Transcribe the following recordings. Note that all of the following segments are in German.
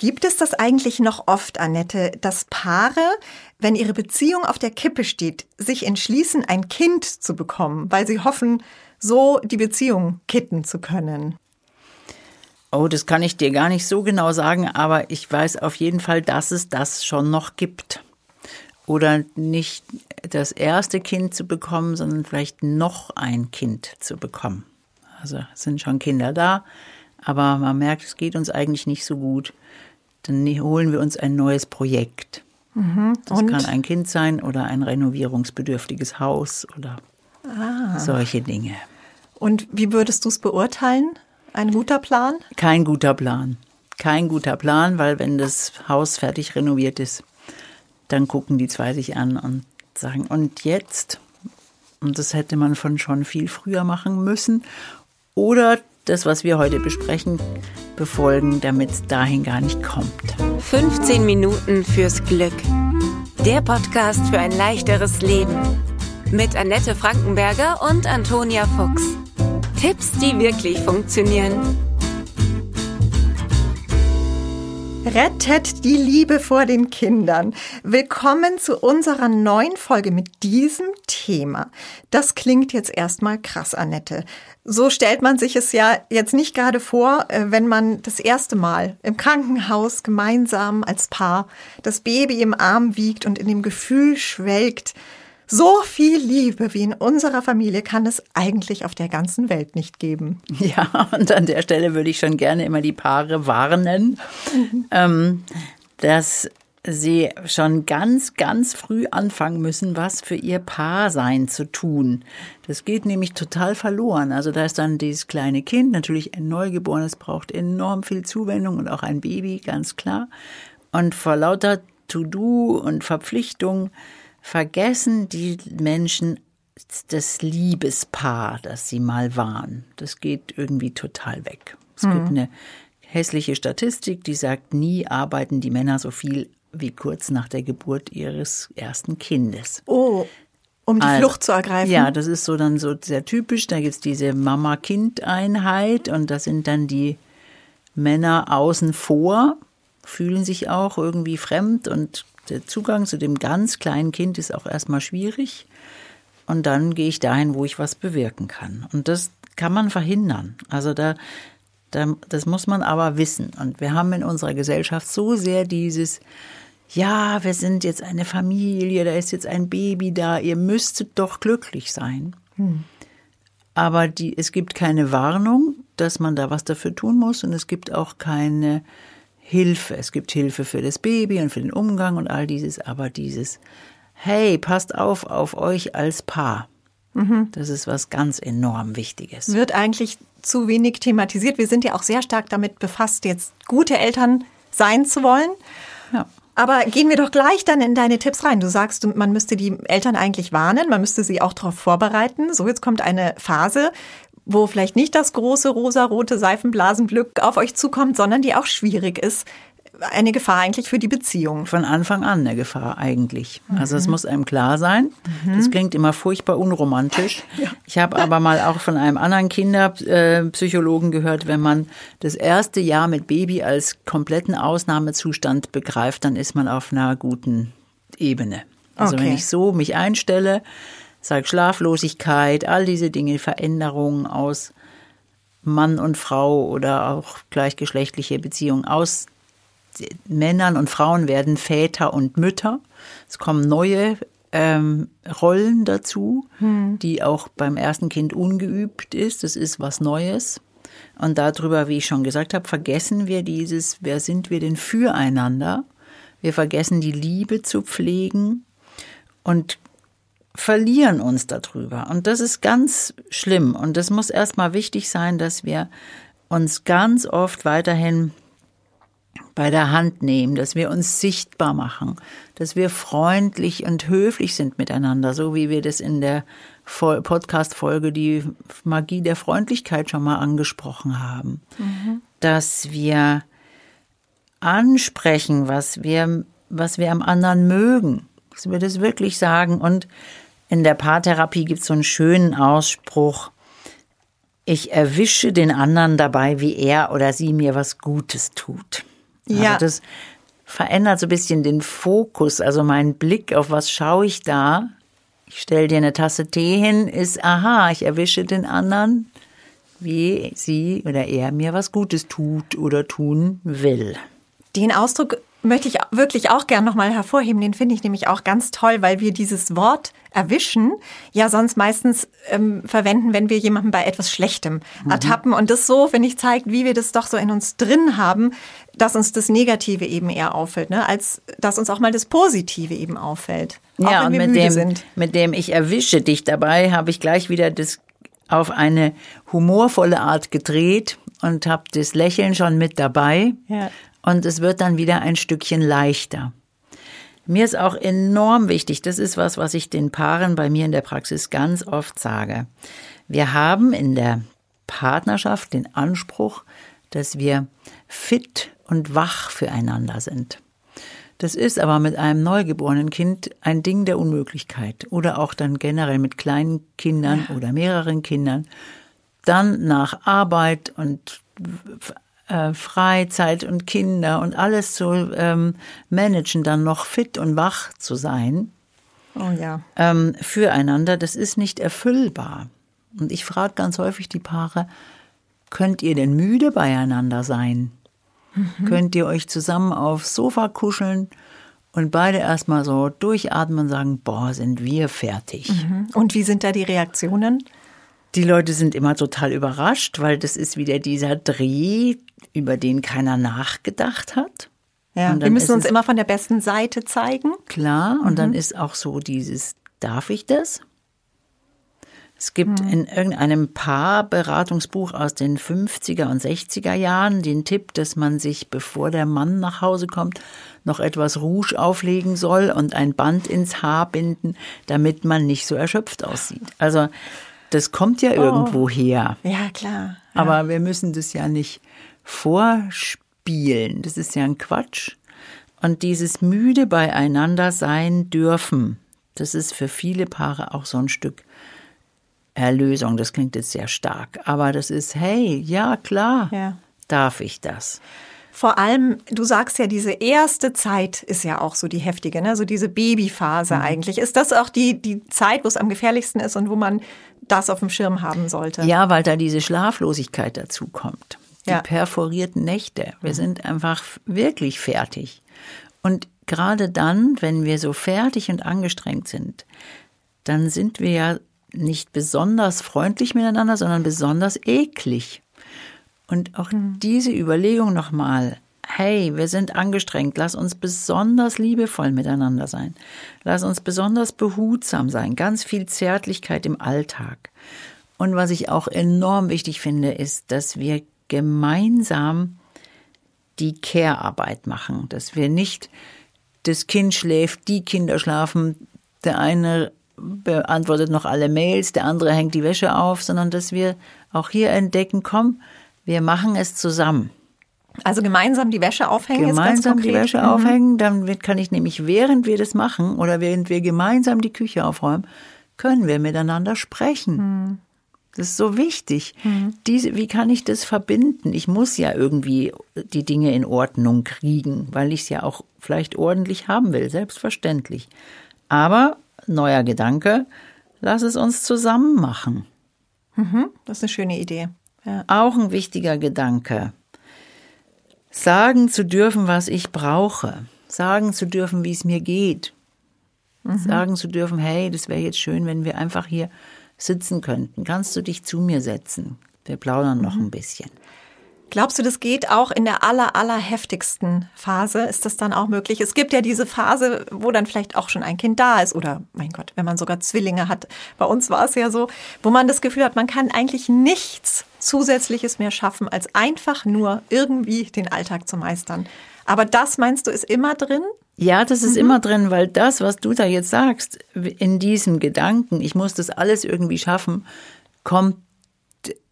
Gibt es das eigentlich noch oft, Annette, dass Paare, wenn ihre Beziehung auf der Kippe steht, sich entschließen, ein Kind zu bekommen, weil sie hoffen, so die Beziehung kitten zu können? Oh, das kann ich dir gar nicht so genau sagen, aber ich weiß auf jeden Fall, dass es das schon noch gibt. Oder nicht das erste Kind zu bekommen, sondern vielleicht noch ein Kind zu bekommen. Also sind schon Kinder da, aber man merkt, es geht uns eigentlich nicht so gut dann holen wir uns ein neues Projekt. Mhm. Das kann ein Kind sein oder ein renovierungsbedürftiges Haus oder ah. solche Dinge. Und wie würdest du es beurteilen? Ein guter Plan? Kein guter Plan. Kein guter Plan, weil wenn das Haus fertig renoviert ist, dann gucken die zwei sich an und sagen, und jetzt? Und das hätte man von schon viel früher machen müssen. Oder das, was wir heute besprechen, befolgen, damit es dahin gar nicht kommt. 15 Minuten fürs Glück. Der Podcast für ein leichteres Leben. Mit Annette Frankenberger und Antonia Fuchs. Tipps, die wirklich funktionieren. Rettet die Liebe vor den Kindern. Willkommen zu unserer neuen Folge mit diesem Thema. Das klingt jetzt erstmal krass, Annette. So stellt man sich es ja jetzt nicht gerade vor, äh, wenn man das erste Mal im Krankenhaus gemeinsam als Paar das Baby im Arm wiegt und in dem Gefühl schwelgt, so viel Liebe wie in unserer Familie kann es eigentlich auf der ganzen Welt nicht geben. Ja, und an der Stelle würde ich schon gerne immer die Paare warnen, mhm. ähm, dass sie schon ganz, ganz früh anfangen müssen, was für ihr Paarsein zu tun. Das geht nämlich total verloren. Also da ist dann dieses kleine Kind, natürlich ein Neugeborenes, braucht enorm viel Zuwendung und auch ein Baby, ganz klar. Und vor lauter To-Do und Verpflichtung vergessen die Menschen das Liebespaar, das sie mal waren. Das geht irgendwie total weg. Es mhm. gibt eine hässliche Statistik, die sagt, nie arbeiten die Männer so viel wie kurz nach der Geburt ihres ersten Kindes. Oh, um die also, Flucht zu ergreifen. Ja, das ist so dann so sehr typisch. Da gibt es diese Mama-Kind-Einheit und da sind dann die Männer außen vor, fühlen sich auch irgendwie fremd und der Zugang zu dem ganz kleinen Kind ist auch erstmal schwierig. Und dann gehe ich dahin, wo ich was bewirken kann. Und das kann man verhindern. Also da, da das muss man aber wissen. Und wir haben in unserer Gesellschaft so sehr dieses, ja, wir sind jetzt eine Familie, da ist jetzt ein Baby da, ihr müsstet doch glücklich sein. Hm. Aber die, es gibt keine Warnung, dass man da was dafür tun muss und es gibt auch keine Hilfe. Es gibt Hilfe für das Baby und für den Umgang und all dieses, aber dieses, hey, passt auf auf euch als Paar. Mhm. Das ist was ganz enorm Wichtiges. Wird eigentlich zu wenig thematisiert. Wir sind ja auch sehr stark damit befasst, jetzt gute Eltern sein zu wollen. Ja. Aber gehen wir doch gleich dann in deine Tipps rein. Du sagst, man müsste die Eltern eigentlich warnen, man müsste sie auch darauf vorbereiten. So, jetzt kommt eine Phase, wo vielleicht nicht das große rosa-rote Seifenblasenglück auf euch zukommt, sondern die auch schwierig ist. Eine Gefahr eigentlich für die Beziehung. Von Anfang an eine Gefahr eigentlich. Mhm. Also es muss einem klar sein. Mhm. Das klingt immer furchtbar unromantisch. Ja. Ich habe aber mal auch von einem anderen Kinderpsychologen gehört, wenn man das erste Jahr mit Baby als kompletten Ausnahmezustand begreift, dann ist man auf einer guten Ebene. Also okay. wenn ich so mich einstelle, sage Schlaflosigkeit, all diese Dinge, Veränderungen aus Mann und Frau oder auch gleichgeschlechtliche Beziehungen aus Männern und Frauen werden Väter und Mütter. Es kommen neue ähm, Rollen dazu, hm. die auch beim ersten Kind ungeübt ist. Das ist was Neues. Und darüber, wie ich schon gesagt habe, vergessen wir dieses, wer sind wir denn füreinander? Wir vergessen die Liebe zu pflegen und verlieren uns darüber. Und das ist ganz schlimm. Und das muss erstmal wichtig sein, dass wir uns ganz oft weiterhin bei der Hand nehmen, dass wir uns sichtbar machen, dass wir freundlich und höflich sind miteinander, so wie wir das in der Podcast-Folge die Magie der Freundlichkeit schon mal angesprochen haben. Mhm. Dass wir ansprechen, was wir, was wir am anderen mögen, dass wir das wirklich sagen und in der Paartherapie gibt es so einen schönen Ausspruch. Ich erwische den anderen dabei, wie er oder sie mir was Gutes tut. Ja. Also das verändert so ein bisschen den Fokus, also mein Blick auf was schaue ich da. Ich stelle dir eine Tasse Tee hin, ist aha, ich erwische den anderen, wie sie oder er mir was Gutes tut oder tun will. Den Ausdruck möchte ich wirklich auch gern nochmal hervorheben. Den finde ich nämlich auch ganz toll, weil wir dieses Wort erwischen ja sonst meistens ähm, verwenden, wenn wir jemanden bei etwas Schlechtem mhm. ertappen. Und das so, finde ich, zeigt, wie wir das doch so in uns drin haben, dass uns das Negative eben eher auffällt, ne? als dass uns auch mal das Positive eben auffällt. ja, und mit dem, sind. mit dem ich erwische dich dabei, habe ich gleich wieder das auf eine humorvolle Art gedreht und habe das Lächeln schon mit dabei. Ja und es wird dann wieder ein Stückchen leichter. Mir ist auch enorm wichtig, das ist was, was ich den Paaren bei mir in der Praxis ganz oft sage. Wir haben in der Partnerschaft den Anspruch, dass wir fit und wach füreinander sind. Das ist aber mit einem neugeborenen Kind ein Ding der Unmöglichkeit oder auch dann generell mit kleinen Kindern oder mehreren Kindern. Dann nach Arbeit und äh, Freizeit und Kinder und alles zu ähm, managen, dann noch fit und wach zu sein. Oh ja. Ähm, füreinander, das ist nicht erfüllbar. Und ich frage ganz häufig die Paare, könnt ihr denn müde beieinander sein? Mhm. Könnt ihr euch zusammen aufs Sofa kuscheln und beide erstmal so durchatmen und sagen, boah, sind wir fertig. Mhm. Und wie sind da die Reaktionen? Die Leute sind immer total überrascht, weil das ist wieder dieser Dreh, über den keiner nachgedacht hat. Ja, wir müssen uns immer von der besten Seite zeigen. Klar, und mhm. dann ist auch so dieses, darf ich das? Es gibt mhm. in irgendeinem Paarberatungsbuch aus den 50er und 60er Jahren den Tipp, dass man sich, bevor der Mann nach Hause kommt, noch etwas Rouge auflegen soll und ein Band ins Haar binden, damit man nicht so erschöpft aussieht. Also das kommt ja oh. irgendwo her. Ja, klar. Ja. Aber wir müssen das ja nicht vorspielen. Das ist ja ein Quatsch. Und dieses müde beieinander sein dürfen, das ist für viele Paare auch so ein Stück Erlösung. Das klingt jetzt sehr stark, aber das ist, hey, ja klar, ja. darf ich das. Vor allem, du sagst ja, diese erste Zeit ist ja auch so die heftige, ne? so diese Babyphase mhm. eigentlich. Ist das auch die, die Zeit, wo es am gefährlichsten ist und wo man das auf dem Schirm haben sollte? Ja, weil da diese Schlaflosigkeit dazu kommt. Die ja. perforierten Nächte. Wir mhm. sind einfach wirklich fertig. Und gerade dann, wenn wir so fertig und angestrengt sind, dann sind wir ja nicht besonders freundlich miteinander, sondern besonders eklig. Und auch mhm. diese Überlegung nochmal, hey, wir sind angestrengt, lass uns besonders liebevoll miteinander sein. Lass uns besonders behutsam sein, ganz viel Zärtlichkeit im Alltag. Und was ich auch enorm wichtig finde, ist, dass wir gemeinsam die Care-Arbeit machen, dass wir nicht das Kind schläft, die Kinder schlafen, der eine beantwortet noch alle Mails, der andere hängt die Wäsche auf, sondern dass wir auch hier entdecken, komm, wir machen es zusammen. Also gemeinsam die Wäsche aufhängen gemeinsam die Wäsche mhm. aufhängen, dann kann ich nämlich während wir das machen oder während wir gemeinsam die Küche aufräumen, können wir miteinander sprechen. Mhm. Das ist so wichtig. Mhm. Diese, wie kann ich das verbinden? Ich muss ja irgendwie die Dinge in Ordnung kriegen, weil ich es ja auch vielleicht ordentlich haben will, selbstverständlich. Aber neuer Gedanke, lass es uns zusammen machen. Mhm, das ist eine schöne Idee. Ja. Auch ein wichtiger Gedanke. Sagen zu dürfen, was ich brauche. Sagen zu dürfen, wie es mir geht. Mhm. Sagen zu dürfen, hey, das wäre jetzt schön, wenn wir einfach hier sitzen könnten. Kannst du dich zu mir setzen? Wir plaudern mhm. noch ein bisschen. Glaubst du, das geht auch in der aller, aller heftigsten Phase? Ist das dann auch möglich? Es gibt ja diese Phase, wo dann vielleicht auch schon ein Kind da ist oder, mein Gott, wenn man sogar Zwillinge hat. Bei uns war es ja so, wo man das Gefühl hat, man kann eigentlich nichts Zusätzliches mehr schaffen, als einfach nur irgendwie den Alltag zu meistern. Aber das meinst du, ist immer drin? Ja, das ist mhm. immer drin, weil das, was du da jetzt sagst, in diesem Gedanken, ich muss das alles irgendwie schaffen, kommt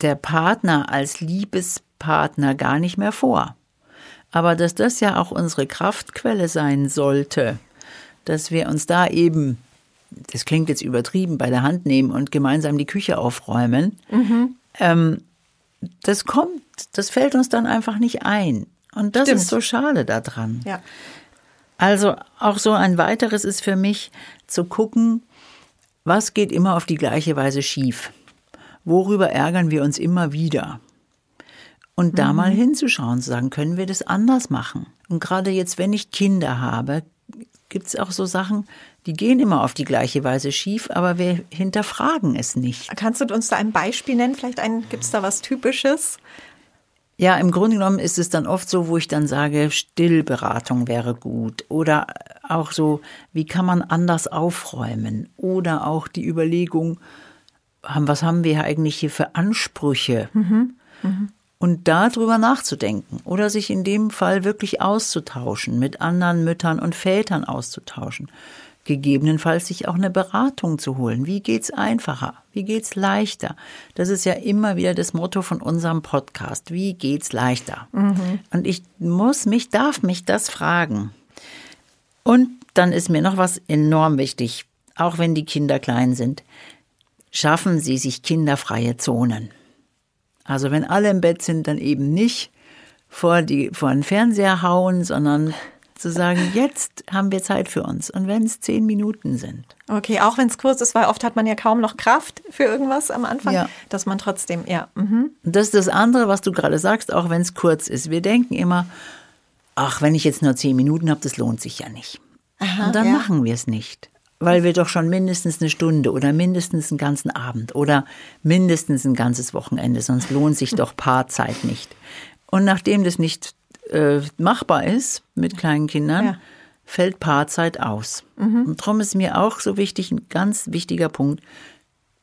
der Partner als Liebespartner gar nicht mehr vor. Aber dass das ja auch unsere Kraftquelle sein sollte, dass wir uns da eben, das klingt jetzt übertrieben, bei der Hand nehmen und gemeinsam die Küche aufräumen, mhm. ähm, das kommt, das fällt uns dann einfach nicht ein. Und das Stimmt. ist so schade daran. Ja. Also auch so ein weiteres ist für mich zu gucken, was geht immer auf die gleiche Weise schief? Worüber ärgern wir uns immer wieder? Und da mal hinzuschauen, zu sagen, können wir das anders machen? Und gerade jetzt, wenn ich Kinder habe, gibt es auch so Sachen, die gehen immer auf die gleiche Weise schief, aber wir hinterfragen es nicht. Kannst du uns da ein Beispiel nennen? Vielleicht gibt es da was Typisches? Ja, im Grunde genommen ist es dann oft so, wo ich dann sage, Stillberatung wäre gut. Oder auch so, wie kann man anders aufräumen? Oder auch die Überlegung, was haben wir eigentlich hier für Ansprüche? Und darüber nachzudenken. Oder sich in dem Fall wirklich auszutauschen, mit anderen Müttern und Vätern auszutauschen. Gegebenenfalls sich auch eine Beratung zu holen. Wie geht's einfacher? Wie geht's leichter? Das ist ja immer wieder das Motto von unserem Podcast. Wie geht's leichter? Und ich muss mich, darf mich das fragen. Und dann ist mir noch was enorm wichtig. Auch wenn die Kinder klein sind. Schaffen Sie sich kinderfreie Zonen. Also wenn alle im Bett sind, dann eben nicht vor, die, vor den Fernseher hauen, sondern zu sagen, jetzt haben wir Zeit für uns. Und wenn es zehn Minuten sind. Okay, auch wenn es kurz ist, weil oft hat man ja kaum noch Kraft für irgendwas am Anfang, Ja. dass man trotzdem, ja. Mhm. Das ist das andere, was du gerade sagst, auch wenn es kurz ist. Wir denken immer, ach, wenn ich jetzt nur zehn Minuten habe, das lohnt sich ja nicht. Und dann ja. machen wir es nicht. Weil wir doch schon mindestens eine Stunde oder mindestens einen ganzen Abend oder mindestens ein ganzes Wochenende, sonst lohnt sich doch Paarzeit nicht. Und nachdem das nicht äh, machbar ist mit kleinen Kindern, Ja. fällt Paarzeit aus. Und darum ist mir auch so wichtig, ein ganz wichtiger Punkt,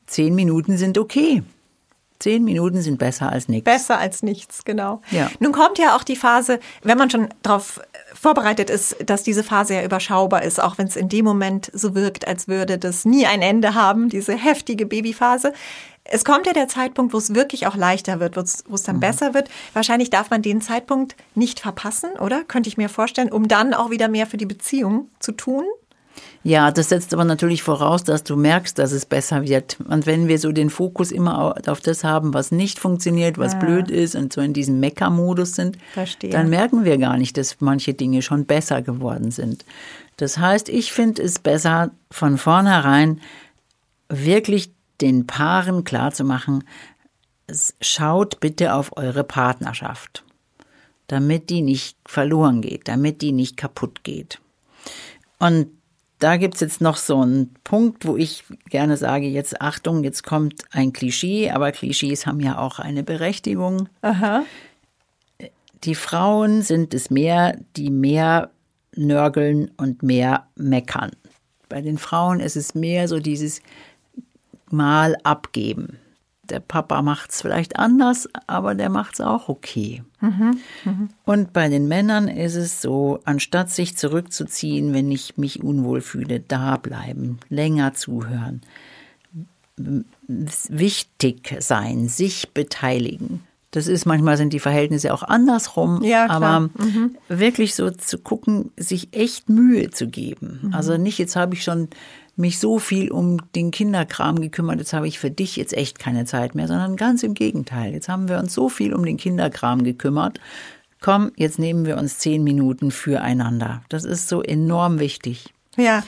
zehn Minuten sind okay. Zehn Minuten sind besser als nichts. Besser als nichts, genau. Ja. Nun kommt ja auch die Phase, wenn man schon darauf vorbereitet ist, dass diese Phase ja überschaubar ist, auch wenn es in dem Moment so wirkt, als würde das nie ein Ende haben, diese heftige Babyphase. Es kommt ja der Zeitpunkt, wo es wirklich auch leichter wird, wo es es Mhm. dann besser wird. Wahrscheinlich darf man den Zeitpunkt nicht verpassen, oder? Könnte ich mir vorstellen, um dann auch wieder mehr für die Beziehung zu tun. Ja, das setzt aber natürlich voraus, dass du merkst, dass es besser wird. Und wenn wir so den Fokus immer au- auf das haben, was nicht funktioniert, was blöd ist und so in diesem Mecker-Modus sind, Verstehe. dann merken wir gar nicht, dass manche Dinge schon besser geworden sind. Das heißt, ich finde es besser, von vornherein wirklich den Paaren klarzumachen, es- schaut bitte auf eure Partnerschaft, damit die nicht verloren geht, damit die nicht kaputt geht. Und da gibt's jetzt noch so einen Punkt, wo ich gerne sage, jetzt Achtung, jetzt kommt ein Klischee, aber Klischees haben ja auch eine Berechtigung. Aha. Die Frauen sind es mehr, die mehr nörgeln und mehr meckern. Bei den Frauen ist es mehr so dieses Mal abgeben. Der Papa macht's vielleicht anders, aber der macht's auch okay. Und bei den Männern ist es so, anstatt sich zurückzuziehen, wenn ich mich unwohl fühle, da bleiben, länger zuhören, wichtig sein, sich beteiligen. Das ist manchmal sind die Verhältnisse auch andersrum, Ja, aber wirklich so zu gucken, sich echt Mühe zu geben. Also nicht, jetzt habe ich schon mich so viel um den Kinderkram gekümmert, jetzt habe ich für dich jetzt echt keine Zeit mehr, sondern ganz im Gegenteil. Jetzt haben wir uns so viel um den Kinderkram gekümmert. Komm, jetzt nehmen wir uns zehn Minuten füreinander. Das ist so enorm wichtig. Ja,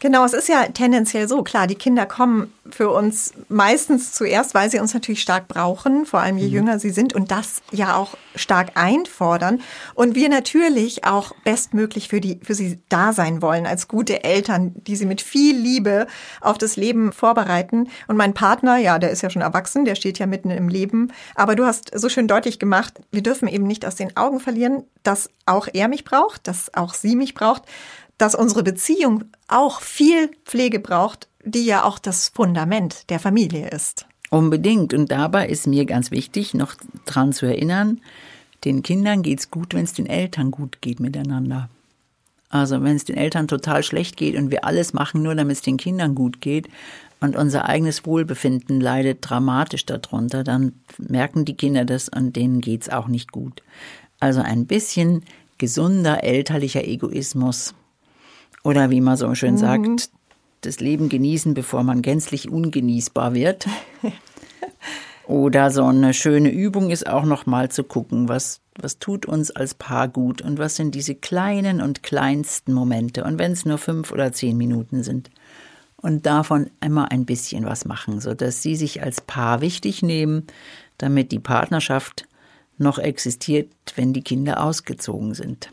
genau. Es ist ja tendenziell so, klar, die Kinder kommen für uns meistens zuerst, weil sie uns natürlich stark brauchen, vor allem je jünger sie sind und das ja auch stark einfordern. Und wir natürlich auch bestmöglich für, die, für sie da sein wollen, als gute Eltern, die sie mit viel Liebe auf das Leben vorbereiten. Und mein Partner, ja, der ist ja schon erwachsen, der steht ja mitten im Leben. Aber du hast so schön deutlich gemacht, wir dürfen eben nicht aus den Augen verlieren, dass auch er mich braucht, dass auch sie mich braucht dass unsere Beziehung auch viel Pflege braucht, die ja auch das Fundament der Familie ist. Unbedingt. Und dabei ist mir ganz wichtig, noch dran zu erinnern, den Kindern geht's gut, wenn es den Eltern gut geht miteinander. Also wenn es den Eltern total schlecht geht und wir alles machen, nur damit es den Kindern gut geht und unser eigenes Wohlbefinden leidet dramatisch darunter, dann merken die Kinder das und denen geht's auch nicht gut. Also ein bisschen gesunder elterlicher Egoismus oder wie man so schön sagt, das Leben genießen, bevor man gänzlich ungenießbar wird. Oder so eine schöne Übung ist auch noch mal zu gucken, was Was tut uns als Paar gut und was sind diese kleinen und kleinsten Momente und wenn es nur fünf oder zehn Minuten sind und davon immer ein bisschen was machen, sodass sie sich als Paar wichtig nehmen, damit die Partnerschaft noch existiert, wenn die Kinder ausgezogen sind.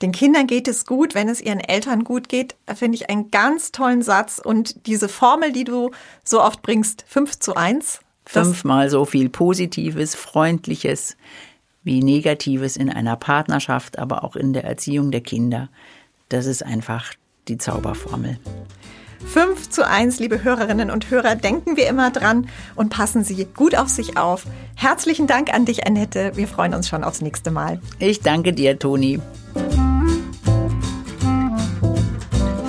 Den Kindern geht es gut, wenn es ihren Eltern gut geht, finde ich einen ganz tollen Satz. Und diese Formel, die du so oft bringst, 5 zu 1. Fünfmal so viel Positives, Freundliches wie Negatives in einer Partnerschaft, aber auch in der Erziehung der Kinder. Das ist einfach die Zauberformel. 5 zu 1, liebe Hörerinnen und Hörer, denken wir immer dran und passen Sie gut auf sich auf. Herzlichen Dank an dich, Annette. Wir freuen uns schon aufs nächste Mal. Ich danke dir, Toni.